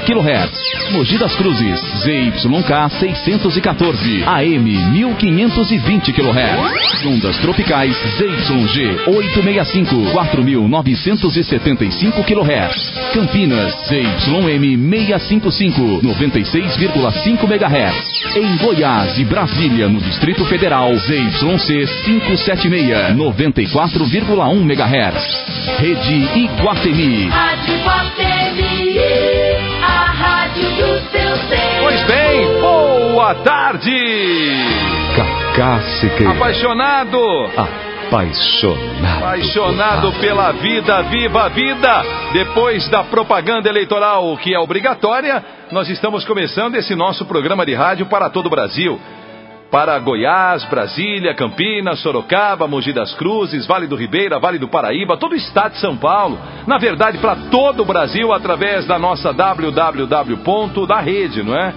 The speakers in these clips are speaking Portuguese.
kHz. Mogi das Cruzes, ZYK 614, AM 1520 kHz. Ondas tropicais, ZYG 865, 4975 kHz. Campinas, ZYM 655, 96,5 MHz. Em Goiás e Brasília, no Distrito Federal, ZYC 576, 94,1 MHz. Rede Iguatemi. Rádio Guatemi, a rádio do seu tempo. Pois bem, boa tarde! Cacá Siqueira. Apaixonado! Apaixonado. Apaixonado pela vida, viva a vida! Depois da propaganda eleitoral que é obrigatória, nós estamos começando esse nosso programa de rádio para todo o Brasil. Para Goiás, Brasília, Campinas, Sorocaba, Mogi das Cruzes, Vale do Ribeira, Vale do Paraíba, todo o estado de São Paulo. Na verdade, para todo o Brasil, através da nossa www. da rede, não é?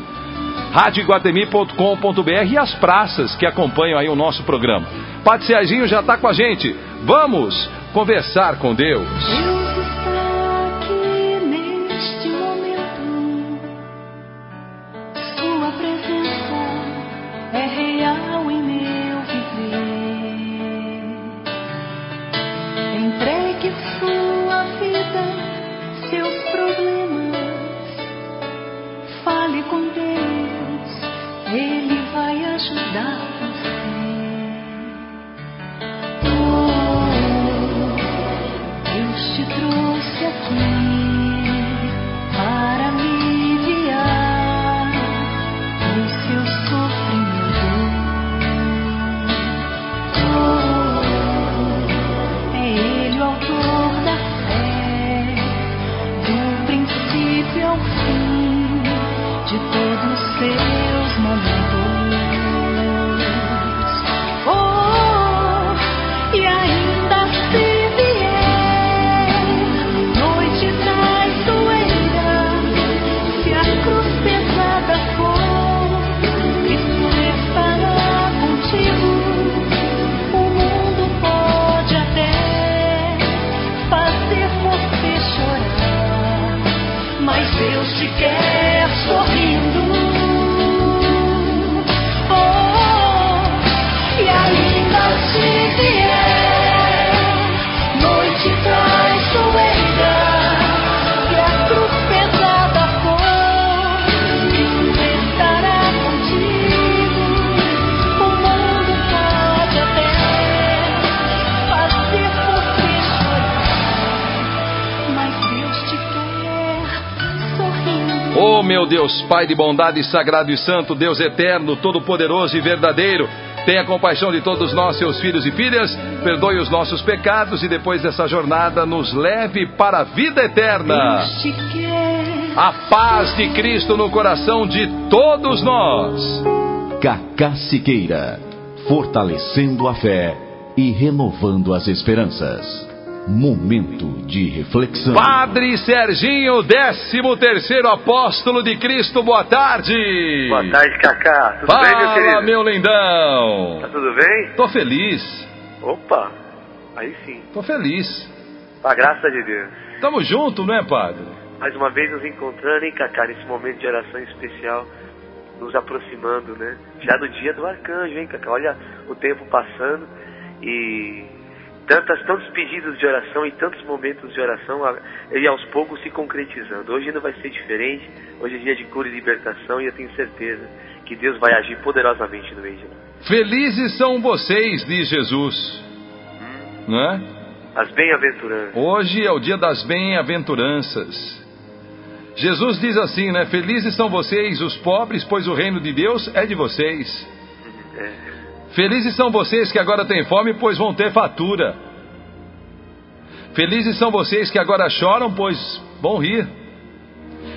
e as praças que acompanham aí o nosso programa. Padre Serginho já está com a gente. Vamos conversar com Deus. Deus está aqui neste momento. Sua presença é meu Deus, Pai de bondade, sagrado e santo, Deus eterno, todo-poderoso e verdadeiro, tenha compaixão de todos nós, seus filhos e filhas, perdoe os nossos pecados e depois dessa jornada nos leve para a vida eterna. A paz de Cristo no coração de todos nós. Cacá Siqueira, fortalecendo a fé e renovando as esperanças. Momento de reflexão. Padre Serginho, 13 terceiro apóstolo de Cristo, boa tarde. Boa tarde, Cacá. Tudo bem, meu Fala, querido? meu lindão. Tá tudo bem? Tô feliz, Opa, aí sim. tô feliz. Com a graça de Deus. Tamo junto, não é, padre? Mais uma vez nos encontrando, hein, Cacá, nesse momento de oração especial, nos aproximando, né? Já do dia do arcanjo, hein, Cacá? Olha o tempo passando e tantas, tantos pedidos de oração e tantos momentos de oração e aos poucos se concretizando. Hoje não vai ser diferente, hoje é dia de cura e libertação e eu tenho certeza que Deus vai agir poderosamente no meio de nós. Felizes são vocês, diz Jesus. Não é? As bem-aventuranças. Hoje é o dia das bem-aventuranças. Jesus diz assim, né? Felizes são vocês, os pobres, pois o reino de Deus é de vocês. É. Felizes são vocês que agora têm fome, pois vão ter fatura. Felizes são vocês que agora choram, pois vão rir.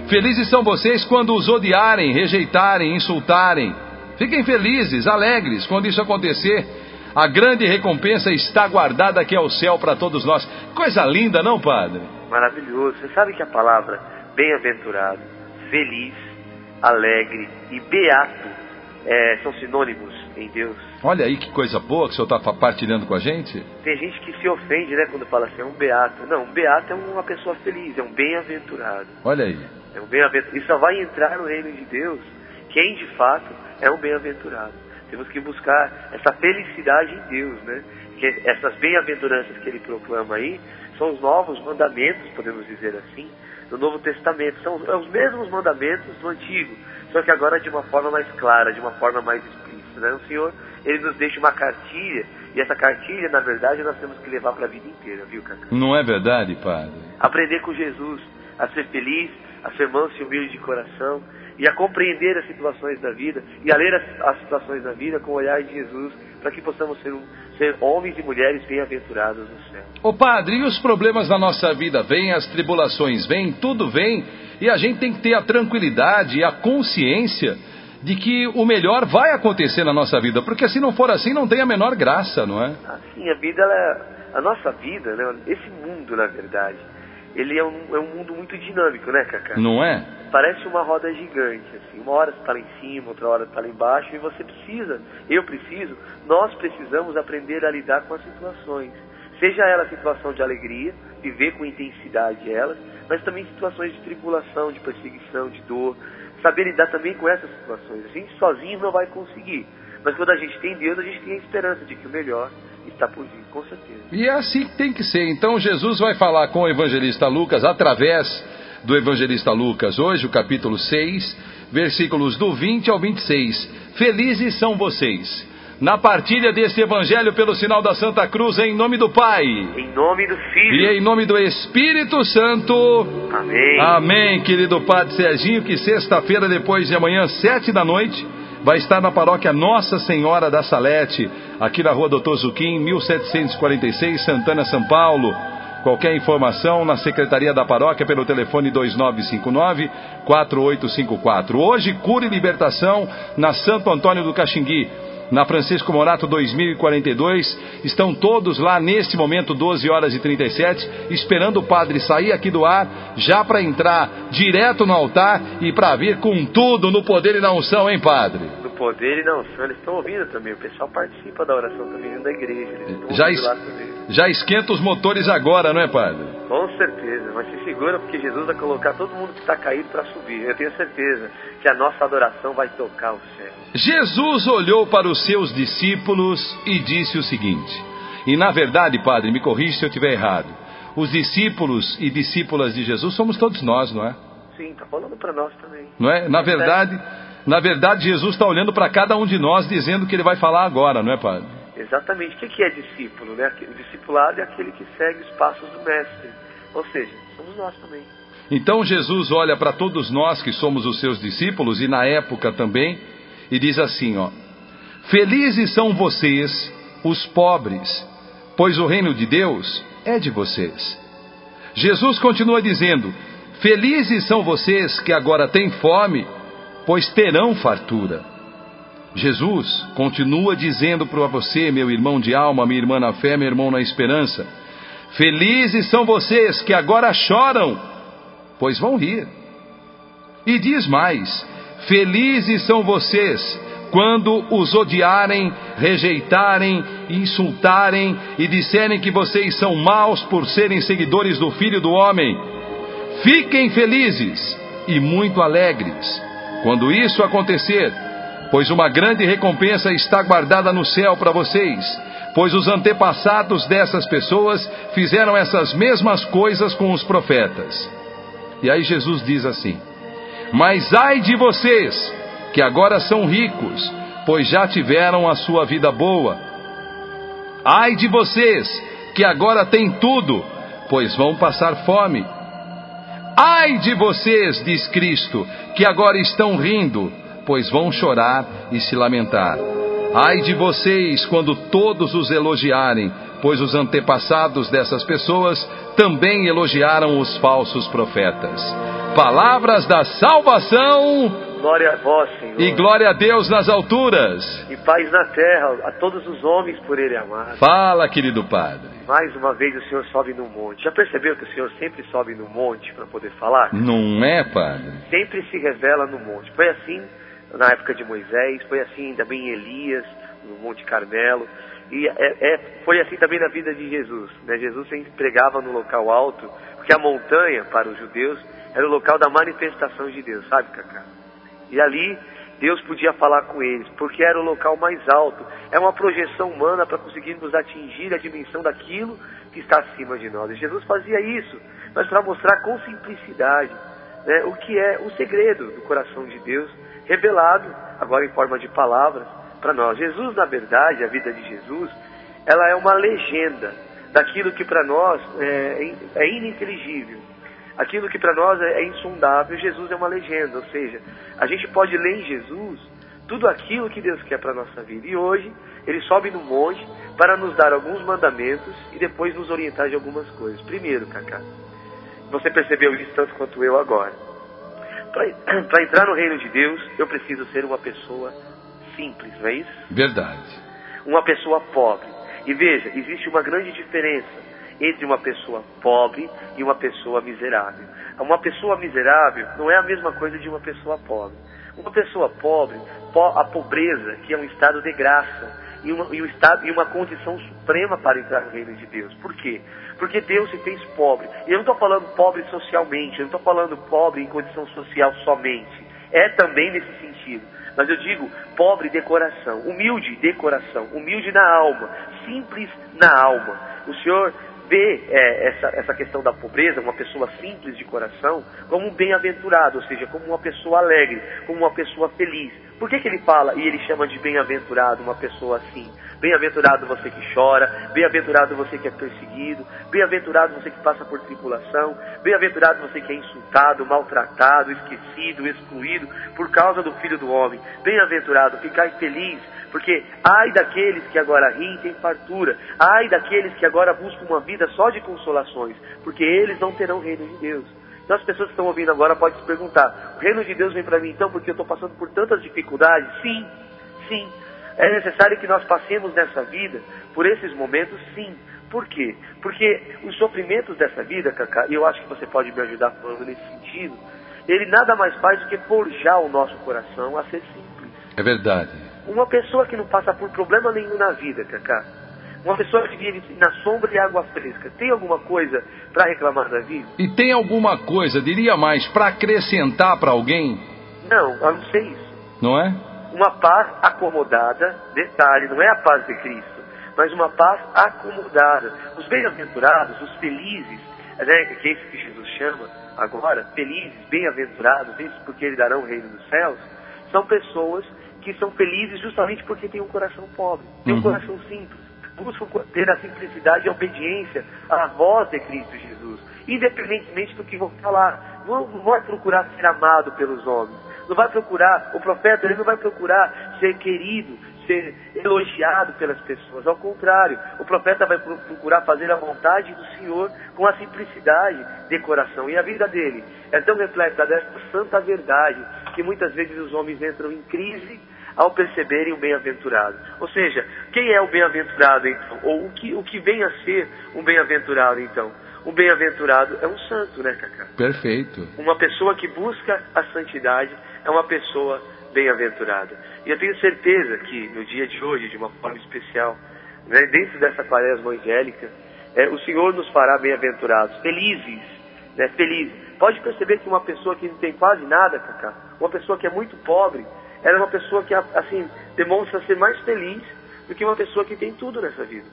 Felizes são vocês quando os odiarem, rejeitarem, insultarem. Fiquem felizes, alegres quando isso acontecer. A grande recompensa está guardada aqui ao céu para todos nós. Coisa linda, não, padre? Maravilhoso. Você sabe que a palavra bem-aventurado, feliz, alegre e beato é, são sinônimos em Deus. Olha aí que coisa boa que o senhor está partilhando com a gente. Tem gente que se ofende, né, quando fala assim, é um beato. Não, um beato é uma pessoa feliz, é um bem-aventurado. Olha aí. É um bem-aventurado. E só vai entrar no reino de Deus quem de fato é um bem-aventurado. Temos que buscar essa felicidade em Deus, né? Que essas bem-aventuranças que ele proclama aí são os novos mandamentos, podemos dizer assim, do Novo Testamento. São os mesmos mandamentos do Antigo, só que agora de uma forma mais clara, de uma forma mais explícita. Né? O Senhor, ele nos deixa uma cartilha, e essa cartilha, na verdade, nós temos que levar para a vida inteira, viu, Cacá? Não é verdade, Padre? Aprender com Jesus a ser feliz, a ser manso e humilde de coração, e a compreender as situações da vida, e a ler as, as situações da vida com o olhar de Jesus, para que possamos ser, ser homens e mulheres bem-aventurados no céu. Ô Padre, e os problemas da nossa vida vêm, as tribulações vêm, tudo vem, e a gente tem que ter a tranquilidade e a consciência de que o melhor vai acontecer na nossa vida, porque se não for assim, não tem a menor graça, não é? Assim, a vida, ela, a nossa vida, né, esse mundo, na verdade, ele é um, é um mundo muito dinâmico, né, Cacá? Não é? Parece uma roda gigante, assim. Uma hora está lá em cima, outra hora está lá embaixo, e você precisa, eu preciso, nós precisamos aprender a lidar com as situações. Seja ela situação de alegria, viver com intensidade elas, mas também situações de tribulação, de perseguição, de dor. Saber lidar também com essas situações. A gente sozinho não vai conseguir. Mas quando a gente tem Deus, a gente tem a esperança de que o melhor está por vir, com certeza. E é assim que tem que ser. Então Jesus vai falar com o evangelista Lucas através do evangelista Lucas, hoje o capítulo 6, versículos do 20 ao 26. Felizes são vocês. Na partilha deste evangelho pelo sinal da Santa Cruz, em nome do Pai Em nome do Filho. e em nome do Espírito Santo. Amém. Amém, querido Padre Serginho, que sexta-feira, depois de amanhã, sete da noite, vai estar na paróquia Nossa Senhora da Salete, aqui na rua Doutor Zuquim, 1746, Santana, São Paulo. Qualquer informação na secretaria da paróquia pelo telefone 2959-4854. Hoje, cura e libertação na Santo Antônio do Caxingui. Na Francisco Morato 2042, estão todos lá neste momento, 12 horas e 37, esperando o padre sair aqui do ar, já para entrar direto no altar e para vir com tudo no poder e na unção, hein, padre? No poder e na unção, eles estão ouvindo também. O pessoal participa da oração também da igreja. Já, ouvindo es-. Já esquenta os motores agora, não é, padre? Com certeza, mas se segura porque Jesus vai colocar todo mundo que está caído para subir. Eu tenho certeza que a nossa adoração vai tocar o céu. Jesus olhou para os seus discípulos e disse o seguinte: e na verdade, padre, me corrija se eu estiver errado. Os discípulos e discípulas de Jesus somos todos nós, não é? Sim, tá falando para nós também. Não é? Na verdade, na verdade, Jesus está olhando para cada um de nós, dizendo que ele vai falar agora, não é, padre? Exatamente. O que é discípulo? Né? O discipulado é aquele que segue os passos do mestre. Ou seja, somos nós também. Então Jesus olha para todos nós que somos os seus discípulos e na época também e diz assim, ó: Felizes são vocês, os pobres, pois o reino de Deus é de vocês. Jesus continua dizendo: Felizes são vocês que agora têm fome, pois terão fartura. Jesus continua dizendo para você, meu irmão de alma, minha irmã na fé, meu irmão na esperança: Felizes são vocês que agora choram, pois vão rir. E diz mais: Felizes são vocês quando os odiarem, rejeitarem, insultarem e disserem que vocês são maus por serem seguidores do Filho do Homem. Fiquem felizes e muito alegres quando isso acontecer, pois uma grande recompensa está guardada no céu para vocês, pois os antepassados dessas pessoas fizeram essas mesmas coisas com os profetas. E aí Jesus diz assim: Mas ai de vocês, que agora são ricos, pois já tiveram a sua vida boa. Ai de vocês, que agora têm tudo, pois vão passar fome. Ai de vocês, diz Cristo, que agora estão rindo, pois vão chorar e se lamentar. Ai de vocês quando todos os elogiarem, pois os antepassados dessas pessoas também elogiaram os falsos profetas. Palavras da salvação Glória a vós, Senhor. e glória a Deus nas alturas. E paz na terra a todos os homens por Ele amado. Fala, querido Padre. Mais uma vez o Senhor sobe no monte. Já percebeu que o Senhor sempre sobe no monte para poder falar? Não é, Padre? Sempre se revela no monte. Foi assim na época de Moisés, foi assim também em Elias, no Monte Carmelo. E é, é- foi assim também na vida de Jesus. Né? Jesus sempre pregava no local alto, porque que a montanha, para os judeus, era o local da manifestação de Deus, sabe, Cacá? E ali Deus podia falar com eles, porque era o local mais alto. É uma projeção humana para conseguirmos atingir a dimensão daquilo que está acima de nós. E Jesus fazia isso, mas para mostrar com simplicidade né, o que é o segredo do coração de Deus, revelado agora em forma de palavras para nós. Jesus, na verdade, a vida de Jesus, ela é uma legenda daquilo que para nós é, é ininteligível. Aquilo que para nós é, é insondável, Jesus é uma legenda, ou seja, a gente pode ler em Jesus tudo aquilo que Deus quer para a nossa vida. E hoje, ele sobe no monte para nos dar alguns mandamentos e depois nos orientar de algumas coisas. Primeiro, Cacá, você percebeu isso tanto quanto eu agora. Para entrar no reino de Deus, eu preciso ser uma pessoa simples, não é isso? Verdade. Uma pessoa pobre. E veja, existe uma grande diferença entre uma pessoa pobre e uma pessoa miserável. Uma pessoa miserável não é a mesma coisa de uma pessoa pobre. Uma pessoa pobre, a pobreza, que é um estado de graça, e uma, um estado, e uma condição suprema para entrar no reino de Deus. Por quê? Porque Deus se fez pobre. E eu não estou falando pobre socialmente, eu não estou falando pobre em condição social somente. É também nesse sentido. Mas eu digo pobre de coração, humilde de coração, humilde na alma, simples na alma. O Senhor vê é, essa, essa questão da pobreza, uma pessoa simples de coração, como um bem-aventurado, ou seja, como uma pessoa alegre, como uma pessoa feliz. Por que, que ele fala e ele chama de bem-aventurado uma pessoa assim? Bem-aventurado você que chora, bem-aventurado você que é perseguido, bem-aventurado você que passa por tribulação, bem-aventurado você que é insultado, maltratado, esquecido, excluído por causa do Filho do Homem. Bem-aventurado, ficai feliz, porque ai daqueles que agora riem tem fartura, ai daqueles que agora buscam uma vida só de consolações, porque eles não terão reino de Deus. Então as pessoas que estão ouvindo agora podem se perguntar, o reino de Deus vem para mim então porque eu estou passando por tantas dificuldades? Sim, sim. É necessário que nós passemos nessa vida por esses momentos, sim. Por quê? Porque os sofrimentos dessa vida, Cacá, e eu acho que você pode me ajudar falando nesse sentido, ele nada mais faz do que forjar o nosso coração a ser simples. É verdade. Uma pessoa que não passa por problema nenhum na vida, Cacá, uma pessoa que vive na sombra de água fresca, tem alguma coisa para reclamar da vida? E tem alguma coisa, diria mais, para acrescentar para alguém? Não, a não ser isso. Não é? Uma paz acomodada, detalhe, não é a paz de Cristo, mas uma paz acomodada. Os bem-aventurados, os felizes, né, que é isso que Jesus chama agora, felizes, bem-aventurados, isso porque eles darão o reino dos céus, são pessoas que são felizes justamente porque têm um coração pobre, têm um Uhum. coração simples, buscam ter a simplicidade e a obediência à voz de Cristo Jesus, independentemente do que vão falar. Não, vai procurar ser amado pelos homens, não vai procurar, o profeta ele não vai procurar ser querido, ser elogiado pelas pessoas. Ao contrário, o profeta vai pro- procurar fazer a vontade do Senhor com a simplicidade de coração. E a vida dele é tão repleta desta santa verdade que muitas vezes os homens entram em crise ao perceberem o bem-aventurado. Ou seja, quem é o bem-aventurado então? Ou o que, o que vem a ser um bem-aventurado então? Um bem-aventurado é um santo, né, Cacá? Perfeito. Uma pessoa que busca a santidade é uma pessoa bem-aventurada. E eu tenho certeza que no dia de hoje, de uma forma especial, né, dentro dessa quaresma angélica, é, o Senhor nos fará bem-aventurados, felizes, né, felizes. Pode perceber que uma pessoa que não tem quase nada, Cacá, uma pessoa que é muito pobre, ela é uma pessoa que, assim, demonstra ser mais feliz do que uma pessoa que tem tudo nessa vida.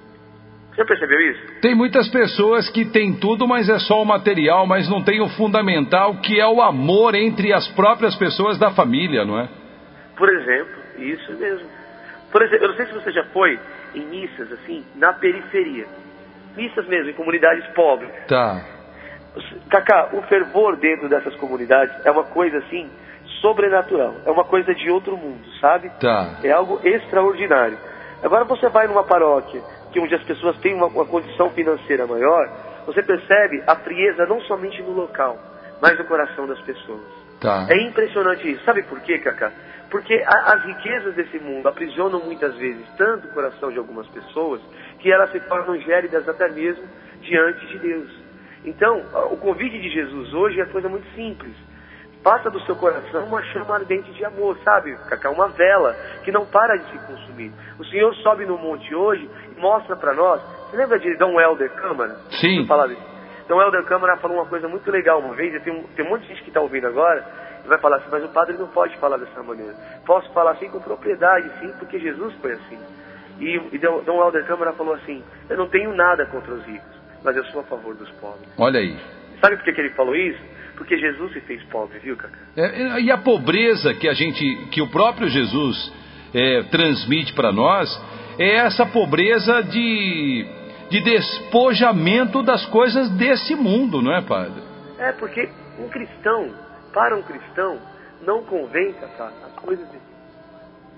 Você percebeu isso? Tem muitas pessoas que têm tudo, mas é só o material, mas não tem o fundamental, que é o amor entre as próprias pessoas da família, não é? Por exemplo, isso mesmo. Por exemplo, eu não sei se você já foi em missas, assim, na periferia. Missas mesmo, em comunidades pobres. Tá. Cacá, o fervor dentro dessas comunidades é uma coisa, assim, sobrenatural. É uma coisa de outro mundo, sabe? Tá. É algo extraordinário. Agora você vai numa paróquia que onde as pessoas têm uma, uma condição financeira maior, você percebe a frieza não somente no local, mas no coração das pessoas. Tá. É impressionante isso. Sabe por quê, Cacá? Porque a- as riquezas desse mundo aprisionam muitas vezes tanto o coração de algumas pessoas que elas se tornam gélidas até mesmo diante de Deus. Então, o convite de Jesus hoje é coisa muito simples. Faça do seu coração uma chama ardente de amor, sabe, Cacá? Uma vela que não para de se consumir. O Senhor sobe no monte hoje e mostra para nós. Você lembra de Dom Helder Câmara? Sim. Isso. O Helder Câmara falou uma coisa muito legal uma vez, tem, um- tem um monte de gente que está ouvindo agora, e vai falar assim, mas o padre não pode falar dessa maneira. Posso falar assim com propriedade, sim, porque Jesus foi assim. E, e Dom Dom Helder Câmara falou assim, eu não tenho nada contra os ricos, mas eu sou a favor dos pobres. Olha aí. Sabe por que, que ele falou isso? Porque Jesus se fez pobre, viu, Cacá? É, e a pobreza que a gente, que o próprio Jesus é, transmite para nós, é essa pobreza de, de despojamento das coisas desse mundo, não é, padre? É, porque um cristão, para um cristão, não convém, Cacá, as coisas desse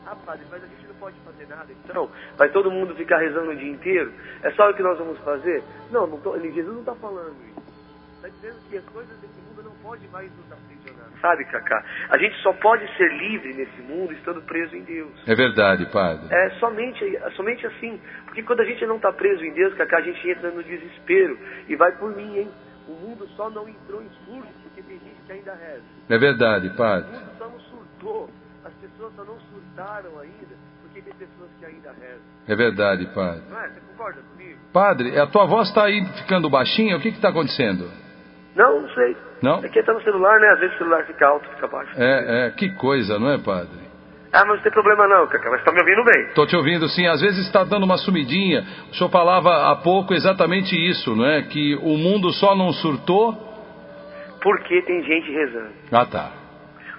Ah, padre, mas a gente não pode fazer nada, então vai todo mundo ficar rezando o dia inteiro? É só o que nós vamos fazer? Não, não tô, Jesus não está falando isso. Está dizendo que as coisas desse podem mais nos aprisionar. Sabe, Cacá? A gente só pode ser livre nesse mundo estando preso em Deus. É verdade, padre. É somente, somente assim. Porque quando a gente não está preso em Deus, Cacá, a gente entra no desespero. E vai por mim, hein? O mundo só não entrou em surto porque tem gente que ainda reza. É verdade, O padre. mundo só não surtou. As pessoas só não surtaram ainda porque tem pessoas que ainda rezam. É verdade, padre. Não é? Você concorda comigo? Padre, a tua voz está aí ficando baixinha, o que está acontecendo? Não, não sei. Não? É que tá no celular, né? Às vezes o celular fica alto, fica baixo. É, é, que coisa, não é, padre? Ah, mas não tem problema não, Cacá. Mas tá me ouvindo bem. Estou te ouvindo sim, às vezes está dando uma sumidinha. O senhor falava há pouco exatamente isso, não é? Que o mundo só não surtou. Porque tem gente rezando. Ah, tá.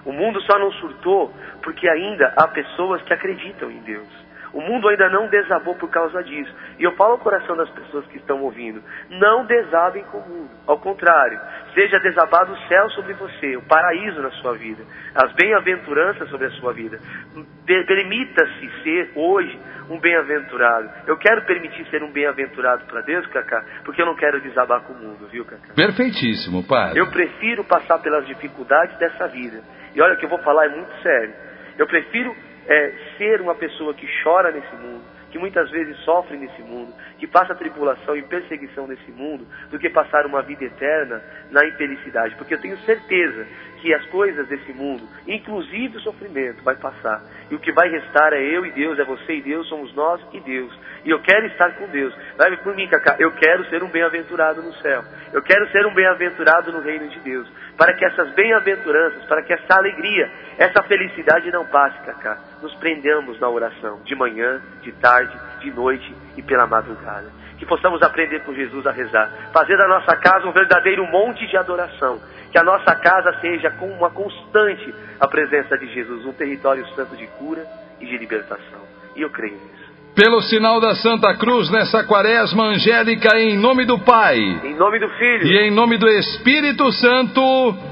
O mundo só não surtou porque ainda há pessoas que acreditam em Deus. O mundo ainda não desabou por causa disso. E eu falo ao coração das pessoas que estão ouvindo: não desabem com o mundo. Ao contrário, seja desabado o céu sobre você, o paraíso na sua vida, as bem-aventuranças sobre a sua vida. Permita-se ser hoje um bem-aventurado. Eu quero permitir ser um bem-aventurado para Deus, Cacá, porque eu não quero desabar com o mundo, viu, Cacá? Perfeitíssimo, padre. Eu prefiro passar pelas dificuldades dessa vida. E olha o que eu vou falar é muito sério. Eu prefiro é, ser uma pessoa que chora nesse mundo, que muitas vezes sofre nesse mundo, que passa tribulação e perseguição nesse mundo, do que passar uma vida eterna na infelicidade. Porque eu tenho certeza que as coisas desse mundo, inclusive o sofrimento, vai passar. E o que vai restar é eu e Deus, é você e Deus, somos nós e Deus. E eu quero estar com Deus. Vai por mim, Cacá. Eu quero ser um bem-aventurado no céu. Eu quero ser um bem-aventurado no reino de Deus. Para que essas bem-aventuranças, para que essa alegria, essa felicidade não passe, Cacá. Nos prendamos na oração, de manhã, de tarde, de noite e pela madrugada. Que possamos aprender com Jesus a rezar. Fazer da nossa casa um verdadeiro monte de adoração. Que a nossa casa seja com uma constante a presença de Jesus, um território santo de cura e de libertação. E eu creio nisso. Pelo sinal da Santa Cruz nessa quaresma angélica, em nome do Pai Em nome do Filho. e em nome do Espírito Santo.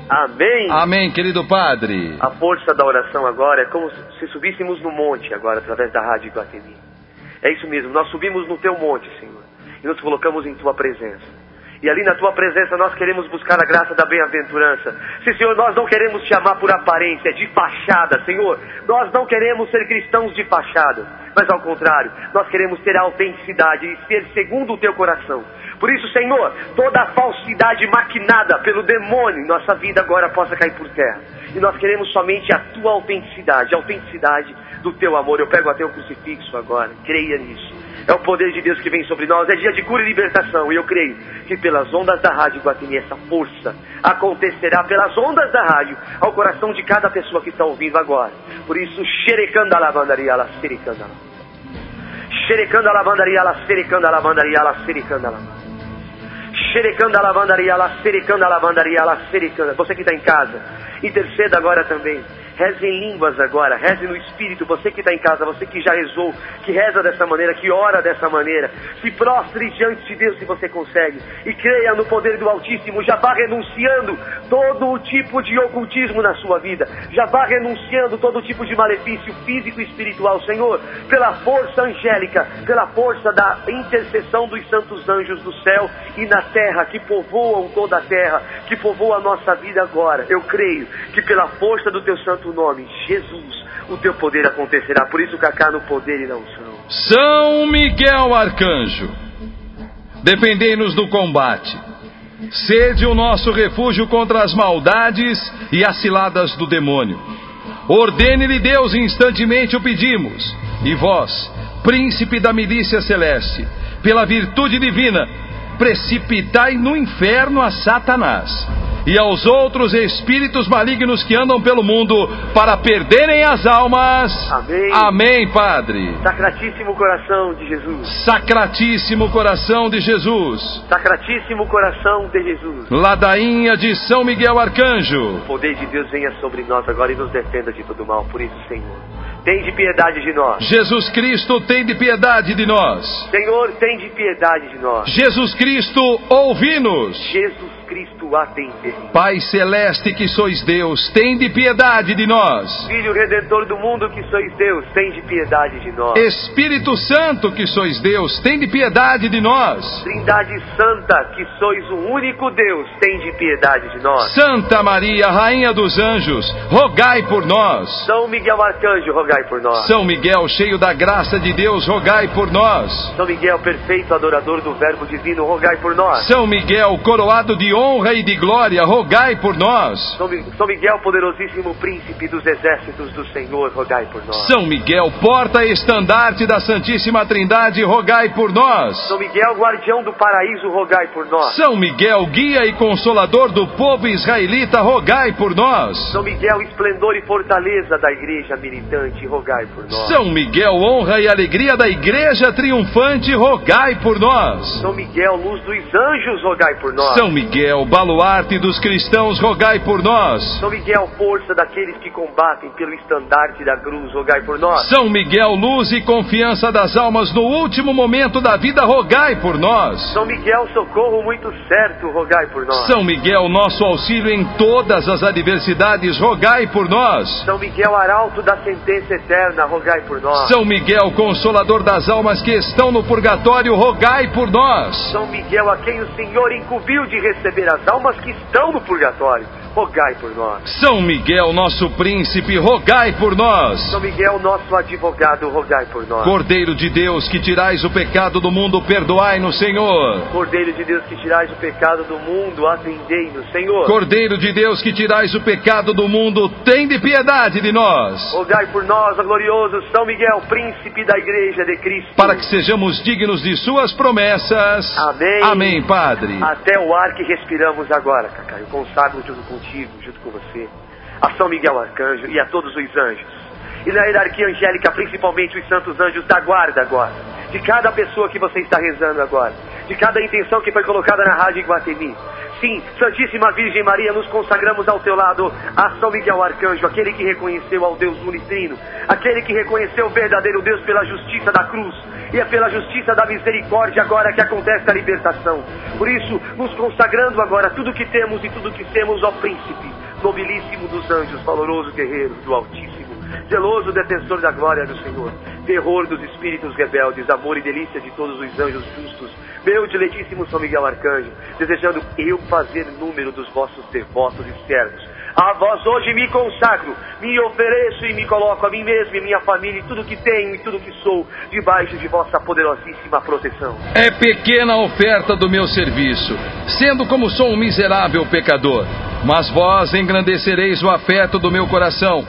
Amém. Amém, querido Padre. A força da oração agora é como se subíssemos no monte agora, através da rádio Iguatemi. É isso mesmo, nós subimos no teu monte, Senhor, e nos colocamos em tua presença. E ali na tua presença nós queremos buscar a graça da bem-aventurança. Sim, Senhor, nós não queremos te amar por aparência, de fachada, Senhor. Nós não queremos ser cristãos de fachada, mas ao contrário, nós queremos ter a autenticidade e ser segundo o teu coração. Por isso, Senhor, toda a falsidade maquinada pelo demônio em nossa vida agora possa cair por terra. E nós queremos somente a tua autenticidade, a autenticidade do teu amor. Eu pego até o crucifixo agora, creia nisso. É o poder de Deus que vem sobre nós, é dia de cura e libertação. E eu creio que pelas ondas da rádio Guatemi, essa força acontecerá pelas ondas da rádio ao coração de cada pessoa que está ouvindo agora. Por isso, xerecanda lavandaria, la xerecanda lá. Xerecanda lavandaria, la xerecanda lavandaria, la xerecanda lá. Xerecanda lavandaria, la xerecanda lavandaria, la xerecanda. Você que está em casa, interceda agora também. Reze em línguas agora, reze no Espírito. Você que está em casa, você que já rezou, que reza dessa maneira, que ora dessa maneira. Se prostre diante de Deus se você consegue. E creia no poder do Altíssimo. Já vá renunciando todo o tipo de ocultismo na sua vida. Já vá renunciando todo tipo de malefício físico e espiritual. Senhor, pela força angélica, pela força da intercessão dos santos anjos do céu e na terra, que povoam toda a terra, que povoam a nossa vida agora. Eu creio que pela força do teu santo nome, Jesus, o teu poder acontecerá. Por isso, Cacá, no poder e na unção. São Miguel Arcanjo, defendei-nos do combate. Sede o nosso refúgio contra as maldades e as ciladas do demônio. Ordene-lhe Deus instantemente o pedimos. E vós, príncipe da milícia celeste, pela virtude divina, precipitai no inferno a Satanás e aos outros espíritos malignos que andam pelo mundo para perderem as almas. Amém. Amém, Padre. Sacratíssimo coração de Jesus. Sacratíssimo coração de Jesus. Sacratíssimo coração de Jesus. Ladainha de São Miguel Arcanjo. O poder de Deus venha sobre nós agora e nos defenda de todo mal. Por isso, Senhor, tem de piedade de nós. Jesus Cristo, tem de piedade de nós. Senhor, tem de piedade de nós. Jesus Cristo, ouvi-nos. Jesus Cristo, atende. Pai celeste que sois Deus, tem de piedade de nós. Filho Redentor do mundo que sois Deus, tem de piedade de nós. Espírito Santo que sois Deus, tem de piedade de nós. Trindade Santa, que sois o único Deus, tem de piedade de nós. Santa Maria, Rainha dos Anjos, rogai por nós. São Miguel Arcanjo, rogai por nós. São Miguel, cheio da graça de Deus, rogai por nós. São Miguel, perfeito adorador do Verbo Divino, rogai por nós. São Miguel, coroado de honra e de glória, rogai por nós. São Mi- São Miguel, poderosíssimo príncipe dos exércitos do Senhor, rogai por nós. São Miguel, porta-estandarte da Santíssima Trindade, rogai por nós. São Miguel, guardião do paraíso, rogai por nós. São Miguel, guia e consolador do povo israelita, rogai por nós. São Miguel, esplendor e fortaleza da igreja militante, rogai por nós. São Miguel, honra e alegria da igreja triunfante, rogai por nós. São Miguel, luz dos anjos, rogai por nós. São Miguel, baluarte dos cristãos, rogai por nós. São Miguel, força daqueles que combatem pelo estandarte da cruz, rogai por nós. São Miguel, luz e confiança das almas no último momento da vida, rogai por nós. São Miguel, socorro muito certo, rogai por nós. São Miguel, nosso auxílio em todas as adversidades, rogai por nós. São Miguel, arauto da sentença eterna, rogai por nós. São Miguel, consolador das almas que estão no purgatório, rogai por nós. São Miguel, a quem o Senhor incumbiu de receber as almas que estão no purgatório, rogai por nós. São Miguel, nosso príncipe, rogai por nós. São Miguel, nosso advogado, rogai por nós. Cordeiro de Deus, que tirais o pecado do mundo, perdoai-nos, Senhor. Cordeiro de Deus que tirais o pecado do mundo, atendei-nos, Senhor. Cordeiro de Deus, que tirais o pecado do mundo, tem de piedade de nós. Rogai por nós, ó glorioso São Miguel, príncipe da igreja de Cristo. Para que sejamos dignos de suas promessas. Amém. Amém, Padre. Até o ar que respiramos agora, Cacá. Eu consagro junto contigo, junto com você, a São Miguel Arcanjo e a todos os anjos. E na hierarquia angélica, principalmente os santos anjos da guarda agora. De cada pessoa que você está rezando agora. De cada intenção que foi colocada na rádio Iguatemi. Sim, Santíssima Virgem Maria, nos consagramos ao teu lado a São Miguel Arcanjo, aquele que reconheceu ao Deus unitrino, aquele que reconheceu o verdadeiro Deus pela justiça da cruz, e é pela justiça da misericórdia agora que acontece a libertação. Por isso, nos consagrando agora tudo que temos e tudo que temos, ó príncipe, nobilíssimo dos anjos, valoroso guerreiro do Altíssimo, zeloso defensor da glória do Senhor, terror dos espíritos rebeldes, amor e delícia de todos os anjos justos, meu diletíssimo São Miguel Arcanjo, desejando eu fazer número dos vossos devotos e servos. A vós hoje me consagro, me ofereço e me coloco a mim mesmo e minha família e tudo que tenho e tudo que sou debaixo de vossa poderosíssima proteção. É pequena a oferta do meu serviço, sendo como sou um miserável pecador. Mas vós engrandecereis o afeto do meu coração.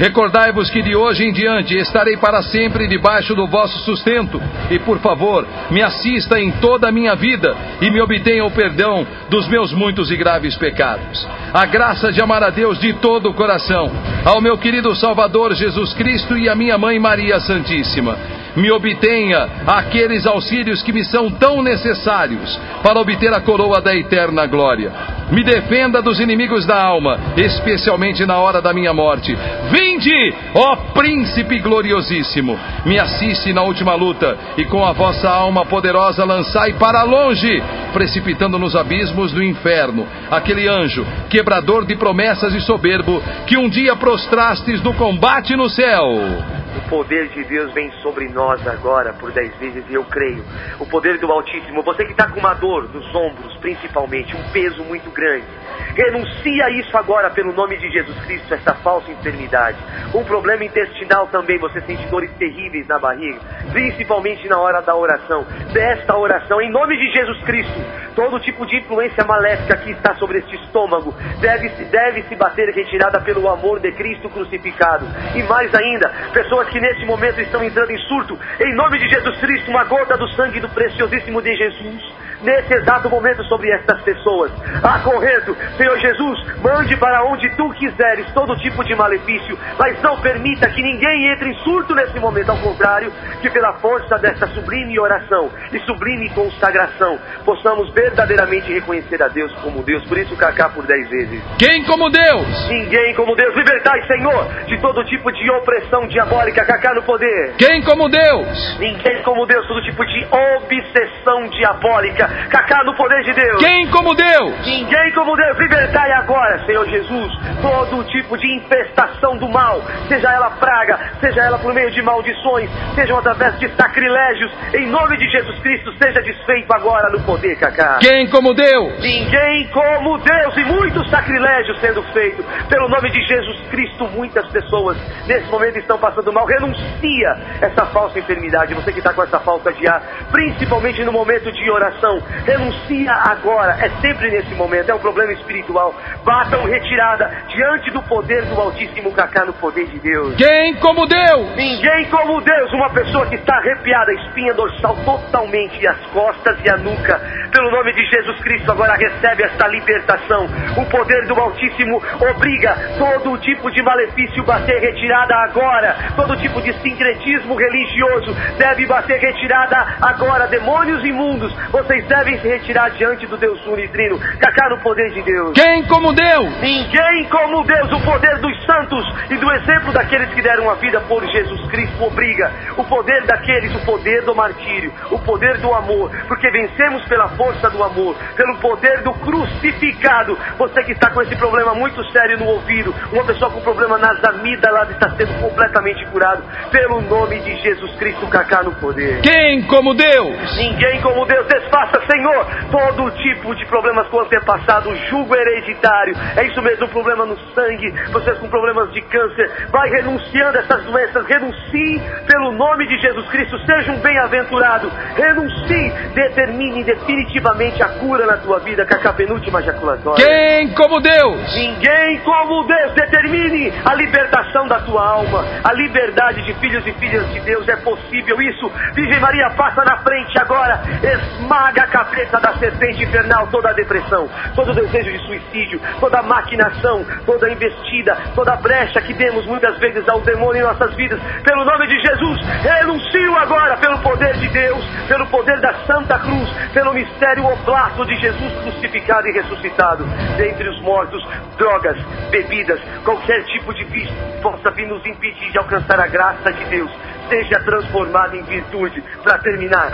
Recordai-vos que de hoje em diante estarei para sempre debaixo do vosso sustento. E por favor, me assista em toda a minha vida e me obtenha o perdão dos meus muitos e graves pecados. A graça de amar a Deus de todo o coração, ao meu querido Salvador Jesus Cristo e a minha mãe Maria Santíssima me obtenha aqueles auxílios que me são tão necessários para obter a coroa da eterna glória. Me defenda dos inimigos da alma, especialmente na hora da minha morte. Vinde, ó príncipe gloriosíssimo, me assiste na última luta e com a vossa alma poderosa lançai para longe, precipitando nos abismos do inferno, aquele anjo, quebrador de promessas e soberbo, que um dia prostrastes no combate no céu. Poder de Deus vem sobre nós agora por dez vezes e eu creio. O poder do Altíssimo, você que está com uma dor nos ombros, principalmente, um peso muito grande. Renuncia isso agora pelo nome de Jesus Cristo, essa falsa enfermidade. Um problema intestinal também, você sente dores terríveis na barriga, principalmente na hora da oração. Desta oração, em nome de Jesus Cristo, todo tipo de influência maléfica que está sobre este estômago deve, deve se bater retirada pelo amor de Cristo crucificado. E mais ainda, pessoas pessoas que nesse momento estão entrando em surto, em nome de Jesus Cristo, uma gota do sangue do preciosíssimo de Jesus nesse exato momento sobre estas pessoas. Acorrendo, Senhor Jesus, mande para onde tu quiseres todo tipo de malefício, mas não permita que ninguém entre em surto nesse momento, ao contrário, que pela força desta sublime oração e sublime consagração, possamos verdadeiramente reconhecer a Deus como Deus. Por isso, Cacá por dez vezes. Quem como Deus? Ninguém como Deus. Libertai, Senhor, de todo tipo de opressão diabólica, Cacá no poder. Quem como Deus? Ninguém como Deus, todo tipo de obsessão diabólica. Cacá no poder de Deus. Quem como Deus? Ninguém como Deus. Libertai agora, Senhor Jesus, todo tipo de infestação do mal, seja ela praga, seja ela por meio de maldições, sejam através de sacrilégios, em nome de Jesus Cristo, seja desfeito agora no poder, Cacá. Quem como Deus? Ninguém como Deus e muitos sacrilégios sendo feitos. Pelo nome de Jesus Cristo, muitas pessoas nesse momento estão passando mal. Renuncia essa falsa enfermidade. Você que está com essa falta de ar, principalmente no momento de oração, renuncia agora. É sempre nesse momento, é um problema espiritual. Batam retirada diante do poder do Altíssimo Cacá no poder de Deus. Quem como Deus? Ninguém como Deus, uma pessoa que está arrepiada, espinha dorsal totalmente, e as costas e a nuca. Pelo nome de Jesus Cristo, agora recebe esta libertação. O poder do Altíssimo obriga todo tipo de malefício bater retirada agora. Todo tipo de sincretismo religioso deve bater retirada agora. Demônios imundos, vocês devem se retirar diante do Deus unitrino. Cacá no poder de Deus. Quem como Deus? Ninguém como Deus, o poder dos santos e do exemplo daqueles que deram a vida por Jesus Cristo obriga. O poder daqueles, o poder do martírio, o poder do amor, porque vencemos pela força do amor, pelo poder do crucificado. Você que está com esse problema muito sério no ouvido, uma pessoa com problema nas amígdalas está sendo completamente curado pelo nome de Jesus Cristo, Cacá no poder. Quem como Deus? Ninguém como Deus desfaça, Senhor, todo tipo de problemas com o antepassado, jugo hereditário. É isso mesmo, problema no sangue, vocês com problemas de câncer. Vai renunciando a essas doenças, renuncie pelo nome de Jesus Cristo. Seja um bem-aventurado, renuncie, determine definitivamente a cura na tua vida, a penúltima ejaculatória. Quem como Deus? Ninguém como Deus determine a libertação da tua alma, a liberdade de filhos e filhas de Deus é possível. Isso, Virgem Maria, passa na frente agora, esmaga a cabeça da serpente infernal, toda a depressão, todo o desejo de suicídio, toda a maquinação, toda a investida, toda a brecha que demos muitas vezes ao demônio em nossas vidas. Pelo nome de Jesus, renuncio agora pelo poder de Deus, pelo poder da Santa Cruz, pelo mistério oblato de Jesus crucificado e ressuscitado dentre os mortos, drogas, bebidas, qualquer tipo de vício possa vir nos impedir de alcançar a graça de Deus, seja transformado em virtude para terminar.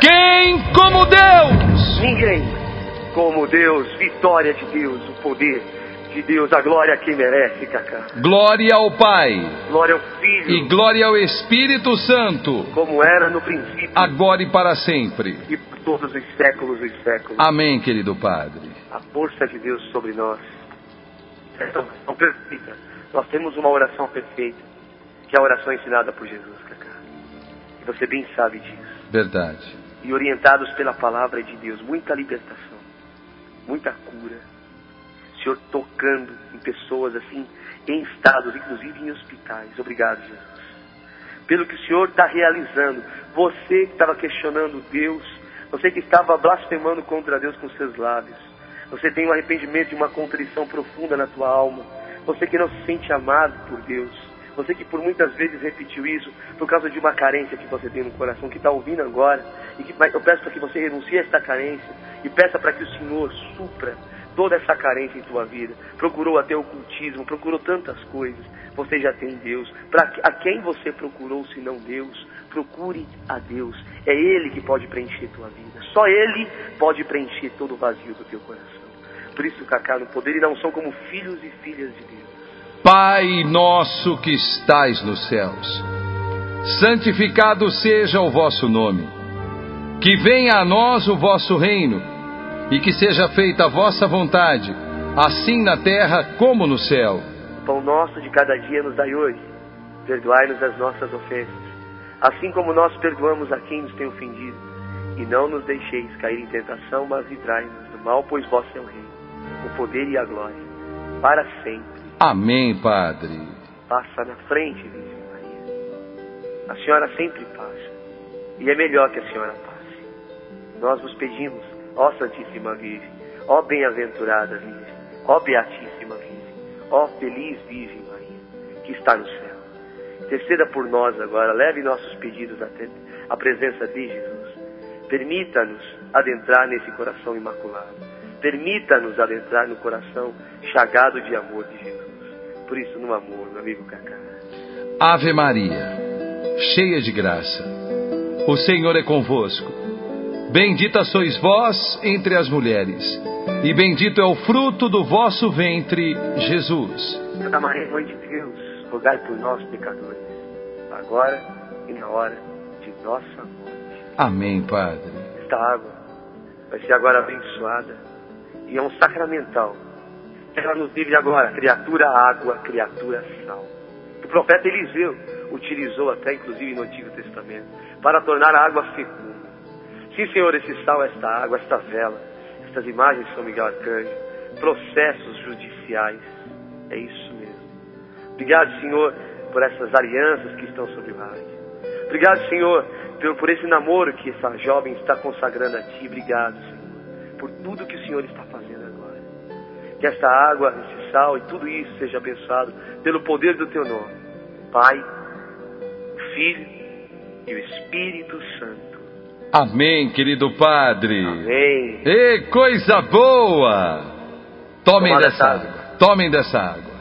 Quem como Deus? Ninguém como Deus, vitória de Deus, o poder de Deus, a glória a quem merece, Cacá. Glória ao Pai Glória ao Filho, e glória ao Espírito Santo, como era no princípio agora e para sempre. e por todos os séculos dos séculos. Amém, querido Padre. A força de Deus sobre nós. Essa oração perfeita. Nós temos uma oração perfeita, que é a oração ensinada por Jesus, Cacá. E você bem sabe disso. Verdade. E orientados pela palavra de Deus, muita libertação, muita cura. O Senhor tocando em pessoas assim, em estados, inclusive em hospitais. Obrigado, Jesus. Pelo que o Senhor está realizando. Você que estava questionando Deus, você que estava blasfemando contra Deus com seus lábios. Você tem um arrependimento e uma contrição profunda na tua alma. Você que não se sente amado por Deus. Você que por muitas vezes repetiu isso por causa de uma carência que você tem no coração, que está ouvindo agora. E que, eu peço para que você renuncie a esta carência e peça para que o Senhor supra toda essa carência em tua vida. Procurou até ocultismo, procurou tantas coisas. Você já tem Deus. Para a quem você procurou se não Deus? Procure a Deus. É Ele que pode preencher tua vida. Só Ele pode preencher todo o vazio do teu coração. Por isso, Cacá, no poder e não são como filhos e filhas de Deus. Pai nosso que estais nos céus, santificado seja o vosso nome. Que venha a nós o vosso reino, e que seja feita a vossa vontade, assim na terra como no céu. Pão nosso de cada dia nos dai hoje. Perdoai-nos as nossas ofensas, assim como nós perdoamos a quem nos tem ofendido. E não nos deixeis cair em tentação, mas livrai-nos do mal, pois vós é o reino, o poder e a glória, para sempre. Amém, Padre. Passa na frente, Virgem Maria. A senhora sempre passa. E é melhor que a senhora passe. Nós vos pedimos, ó Santíssima Virgem, ó bem-aventurada Virgem, ó Beatíssima Virgem, ó feliz Virgem Maria, que está no céu. Interceda por nós agora, leve nossos pedidos até a presença de Jesus. Permita-nos adentrar nesse coração imaculado. Permita-nos adentrar no coração chagado de amor de Jesus. Por isso, no amor, meu amigo Cacá. Ave Maria, cheia de graça, o Senhor é convosco. Bendita sois vós entre as mulheres, e bendito é o fruto do vosso ventre, Jesus. Santa Maria, Mãe de Deus, rogai por nós, pecadores, agora e na hora de nossa morte. Amém, Padre. Esta água vai ser agora abençoada e é um sacramental. Ela nos livre agora, criatura água, criatura sal. O profeta Eliseu utilizou até, inclusive no Antigo Testamento, para tornar a água fecunda. Sim, Senhor, esse sal, esta água, esta vela, estas imagens São Miguel Arcanjo, processos judiciais. É isso mesmo. Obrigado, Senhor, por essas alianças que estão sobre o rádio. Obrigado, Senhor, por, esse namoro que essa jovem está consagrando a Ti. Obrigado, Senhor, por tudo que o Senhor está fazendo. Que esta água, esse sal e tudo isso seja abençoado pelo poder do Teu nome. Pai, Filho e o Espírito Santo. Amém, querido Padre. Amém. E coisa boa! Tomem Tomar dessa essa água. Tomem dessa água.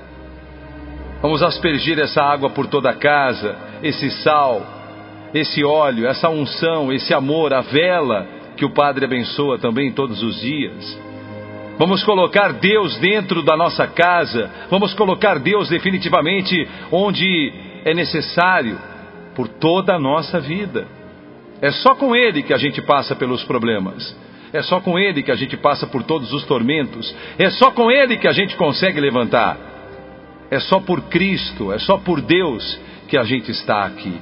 Vamos aspergir essa água por toda a casa, esse sal, esse óleo, essa unção, esse amor, a vela que o Padre abençoa também todos os dias. Vamos colocar Deus dentro da nossa casa, vamos colocar Deus definitivamente onde é necessário, por toda a nossa vida. É só com Ele que a gente passa pelos problemas. É só com Ele que a gente passa por todos os tormentos. É só com Ele que a gente consegue levantar. É só por Cristo, é só por Deus que a gente está aqui.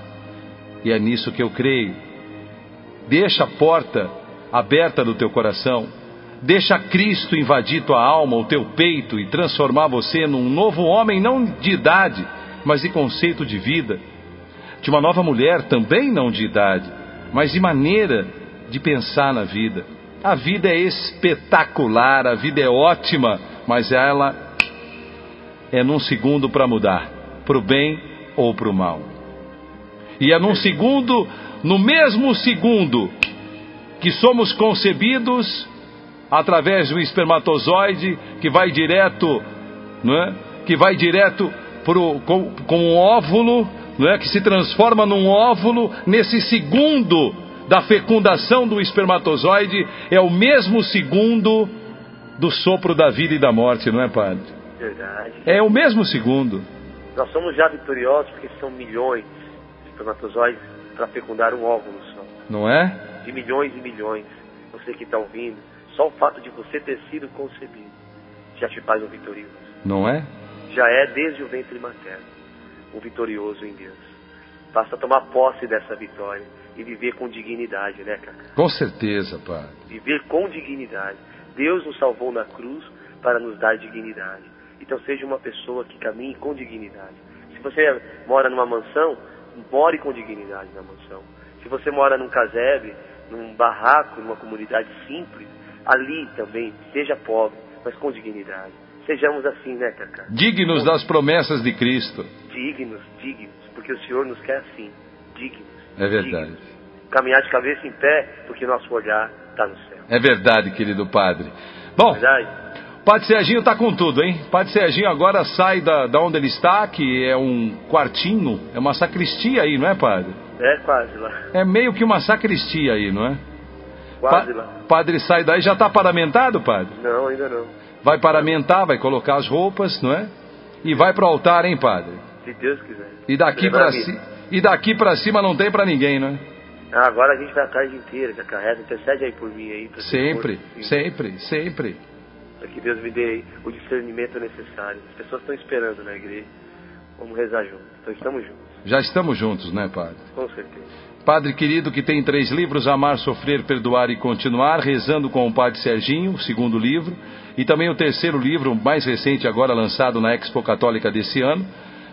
E é nisso que eu creio. Deixa a porta aberta do teu coração. Deixa Cristo invadir tua alma, o teu peito e transformar você num novo homem, não de idade, mas de conceito de vida. De uma nova mulher, também não de idade, mas de maneira de pensar na vida. A vida é espetacular, a vida é ótima, mas ela é num segundo para mudar, para o bem ou para o mal. E é num segundo, no mesmo segundo, que somos concebidos através do espermatozoide que vai direto, não é? Que vai direto pro, com, com um óvulo, não é? Que se transforma num óvulo nesse segundo da fecundação do espermatozoide é o mesmo segundo do sopro da vida e da morte, não é, padre? Verdade. É o mesmo segundo. Nós somos já vitoriosos porque são milhões de espermatozoides para fecundar um óvulo só. Não é? De milhões e milhões. Você que está ouvindo, só o fato de você ter sido concebido já te faz um vitorioso. Não é? Já é desde o ventre materno um vitorioso em Deus. Basta tomar posse dessa vitória e viver com dignidade, né, Cacá? Com certeza, padre. Viver com dignidade. Deus nos salvou na cruz para nos dar dignidade. Então seja uma pessoa que caminhe com dignidade. Se você mora numa mansão, more com dignidade na mansão. Se você mora num casebre, num barraco, numa comunidade simples, ali também seja pobre, mas com dignidade. Sejamos assim, né, Cacá? Dignos das promessas de Cristo. Dignos, dignos, porque o Senhor nos quer assim, dignos. É verdade. dignos. Caminhar de cabeça em pé, porque nosso olhar está no céu. É verdade, querido padre. Bom, Verdade? Padre Serginho está com tudo, hein? Padre Serginho agora sai da, da onde ele está, que é um quartinho, é uma sacristia aí, não é, padre? É quase lá. É meio que uma sacristia aí, não é? Quase Pa- lá. Padre sai daí, já está paramentado, padre? Não, ainda não. Vai paramentar, vai colocar as roupas, não é? E vai para o altar, hein, padre? Se Deus quiser. E daqui para ci... e daqui para cima não tem para ninguém, não é? Ah, agora a gente vai a tarde inteira, já carrega. Intercede aí por mim aí. Sempre, sempre, sempre. Para que Deus me dê o discernimento necessário. As pessoas estão esperando na igreja. Vamos rezar juntos. Então estamos juntos. Já estamos juntos, né, padre? Com certeza. Padre querido que tem três livros, Amar, Sofrer, Perdoar e Continuar, rezando com o Padre Serginho, segundo livro, e também o terceiro livro, mais recente agora lançado na Expo Católica desse ano,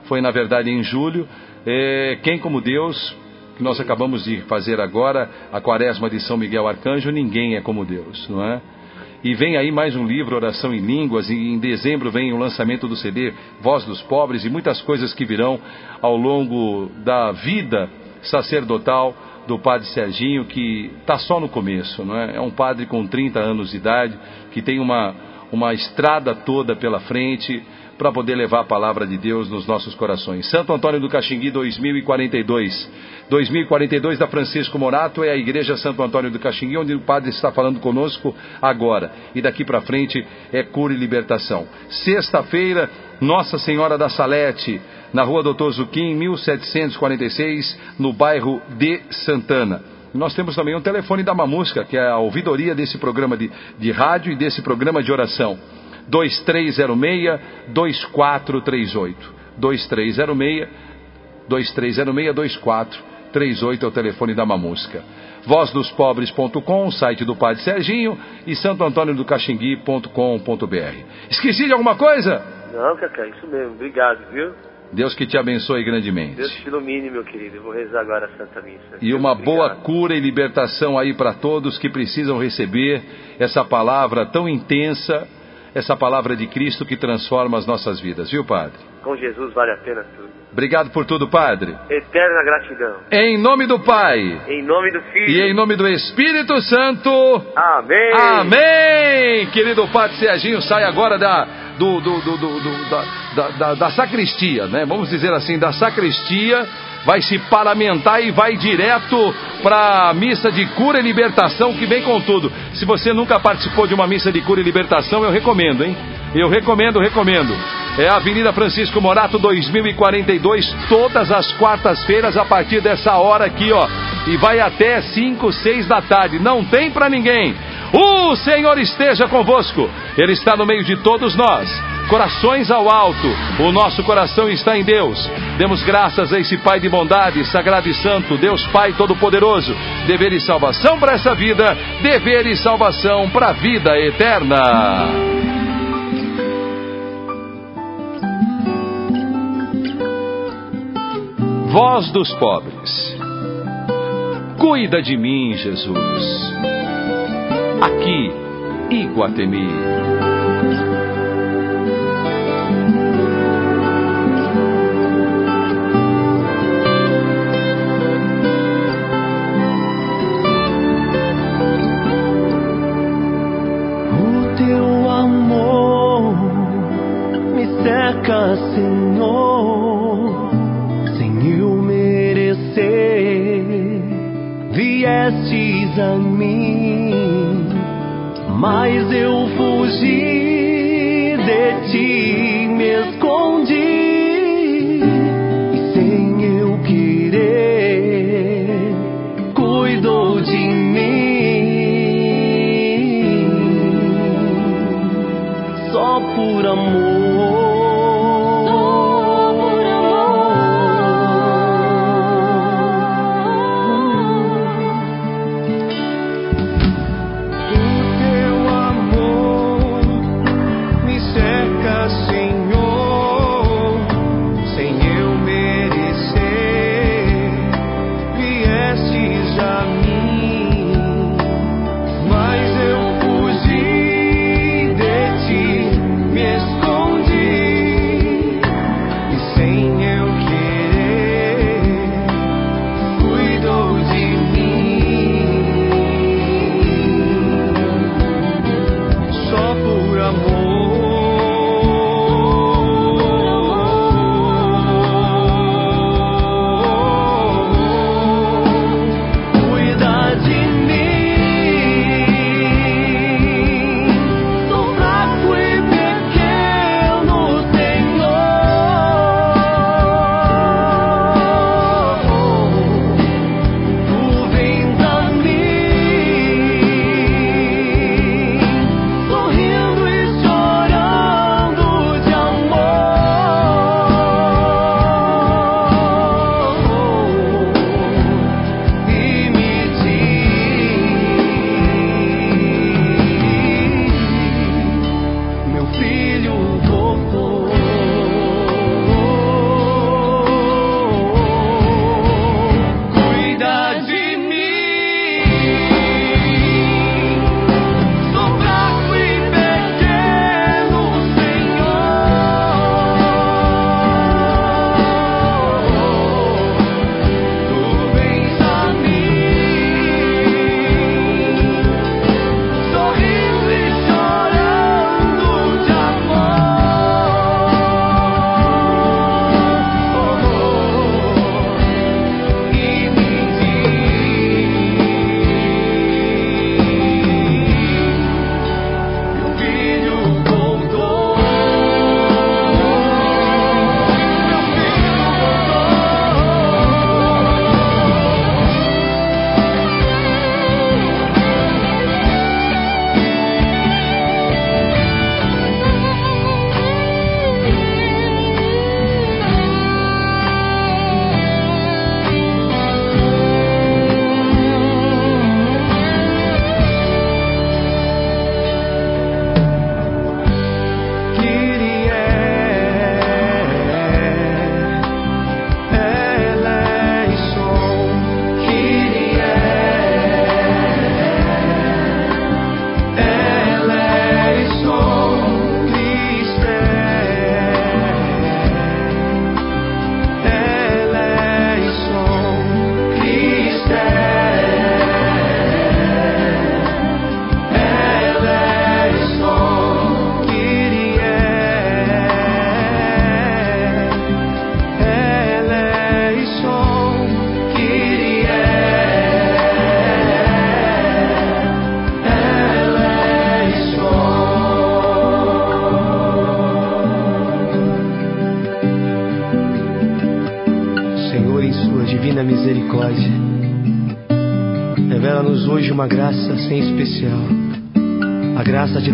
foi na verdade em julho, É, quem como Deus, que nós acabamos de fazer agora, a quaresma de São Miguel Arcanjo, ninguém é como Deus, não é? E vem aí mais um livro, Oração em Línguas, e em dezembro vem o lançamento do CD Voz dos Pobres e muitas coisas que virão ao longo da vida sacerdotal do padre Serginho, que está só no começo, não é? É um padre com 30 anos de idade, que tem uma, uma estrada toda pela frente para poder levar a palavra de Deus nos nossos corações. Santo Antônio do Caxingui 2042. 2042 da Francisco Morato é a Igreja Santo Antônio do Caxingui, onde o padre está falando conosco agora. E daqui para frente é cura e libertação. Sexta-feira, Nossa Senhora da Salete, na rua Doutor Zuquim, 1746, no bairro de Santana. Nós temos também um telefone da Mamusca, que é a ouvidoria desse programa de, de rádio e desse programa de oração. 2306-2438. 2306-2438 é o telefone da Mamusca. VozdosPobres.com, site do Padre Serginho e santoantônio-do-caxingui.com.br. Esqueci de alguma coisa? Não, Cacá, isso mesmo. Obrigado, viu? Deus que te abençoe grandemente. Deus te ilumine, meu querido. Eu vou rezar agora a Santa Missa. E uma boa cura e libertação aí para todos que precisam receber essa palavra tão intensa, essa palavra de Cristo que transforma as nossas vidas, viu, Padre? Com Jesus vale a pena tudo. Obrigado por tudo, Padre. Eterna gratidão. Em nome do Pai. Em nome do Filho. E em nome do Espírito Santo. Amém. Amém. Querido Padre Serginho, sai agora da, do, do, do, do da, da, da, da sacristia, né? Vamos dizer assim, da sacristia vai se paramentar e vai direto para a missa de cura e libertação que vem com tudo. Se você nunca participou de uma missa de cura e libertação, eu recomendo, hein? Eu recomendo, recomendo. É a Avenida Francisco Morato 2042, todas as quartas-feiras a partir dessa hora aqui, ó. E vai até 5, 6 da tarde. Não tem para ninguém. O Senhor esteja convosco. Ele está no meio de todos nós corações ao alto. O nosso coração está em Deus. Demos graças a esse Pai de bondade, sagrado e santo, Deus Pai Todo-Poderoso. Dever e salvação para essa vida, dever e salvação para a vida eterna. Voz dos pobres. Cuida de mim, Jesus. Aqui, Iguatemi. cerca, Senhor, sem eu merecer. Viestes a mim, mas eu fugi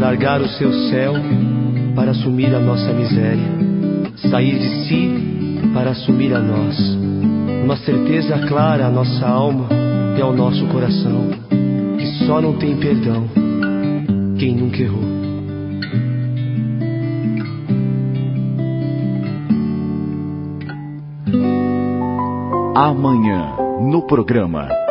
largar o seu céu para assumir a nossa miséria. Sair de si para assumir a nós. Uma certeza clara à nossa alma e ao nosso coração. Que só não tem perdão quem nunca errou. Amanhã, no programa